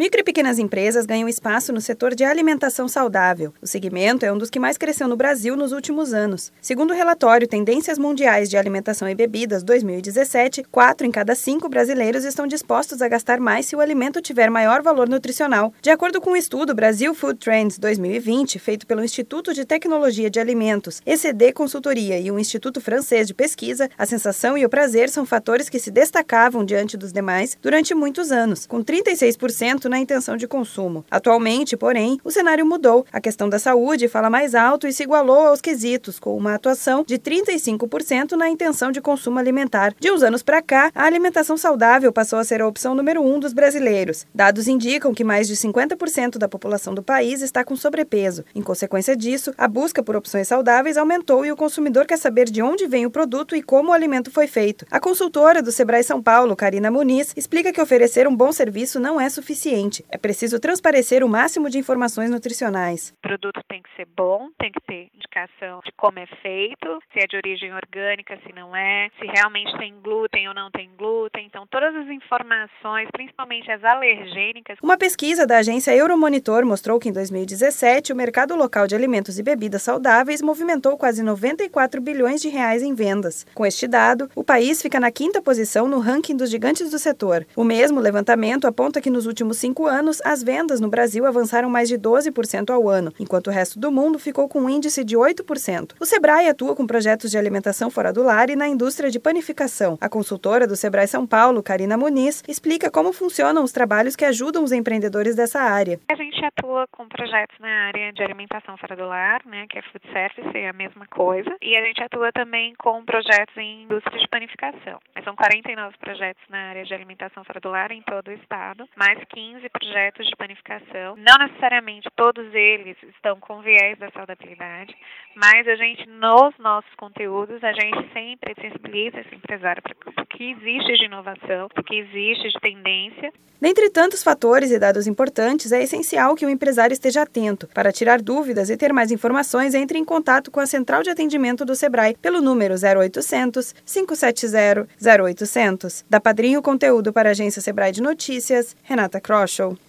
Micro e pequenas empresas ganham espaço no setor de alimentação saudável. O segmento é um dos que mais cresceu no Brasil nos últimos anos. Segundo o relatório Tendências Mundiais de Alimentação e Bebidas 2017, quatro em cada cinco brasileiros estão dispostos a gastar mais se o alimento tiver maior valor nutricional. De acordo com o um estudo Brasil Food Trends 2020, feito pelo Instituto de Tecnologia de Alimentos, ECD Consultoria e o Instituto Francês de Pesquisa, a sensação e o prazer são fatores que se destacavam diante dos demais durante muitos anos, com 36% na intenção de consumo. Atualmente, porém, o cenário mudou. A questão da saúde fala mais alto e se igualou aos quesitos, com uma atuação de 35% na intenção de consumo alimentar. De uns anos para cá, a alimentação saudável passou a ser a opção número um dos brasileiros. Dados indicam que mais de 50% da população do país está com sobrepeso. Em consequência disso, a busca por opções saudáveis aumentou e o consumidor quer saber de onde vem o produto e como o alimento foi feito. A consultora do Sebrae São Paulo, Karina Muniz, explica que oferecer um bom serviço não é suficiente é preciso transparecer o máximo de informações nutricionais. O produto tem que ser bom, tem que ter indicação de como é feito, se é de origem orgânica, se não é, se realmente tem glúten ou não tem glúten. Então, todas as informações, principalmente as alergênicas. Uma pesquisa da agência Euromonitor mostrou que em 2017 o mercado local de alimentos e bebidas saudáveis movimentou quase 94 bilhões de reais em vendas. Com este dado, o país fica na quinta posição no ranking dos gigantes do setor. O mesmo levantamento aponta que nos últimos cinco anos, as vendas no Brasil avançaram mais de 12% ao ano, enquanto o resto do mundo ficou com um índice de 8%. O Sebrae atua com projetos de alimentação fora do lar e na indústria de panificação. A consultora do Sebrae São Paulo, Karina Muniz, explica como funcionam os trabalhos que ajudam os empreendedores dessa área. A gente atua com projetos na área de alimentação fora do lar, né, que é food service, é a mesma coisa, e a gente atua também com projetos em indústria de panificação. São 49 projetos na área de alimentação fora do lar em todo o estado, mais 15 15 projetos de panificação. Não necessariamente todos eles estão com viés da saudabilidade, mas a gente, nos nossos conteúdos, a gente sempre sensibiliza esse empresário para o que existe de inovação, o que existe de tendência. Dentre tantos fatores e dados importantes, é essencial que o empresário esteja atento. Para tirar dúvidas e ter mais informações, entre em contato com a central de atendimento do Sebrae pelo número 0800 570 0800. Da Padrinho Conteúdo para a agência Sebrae de Notícias, Renata Kroschel.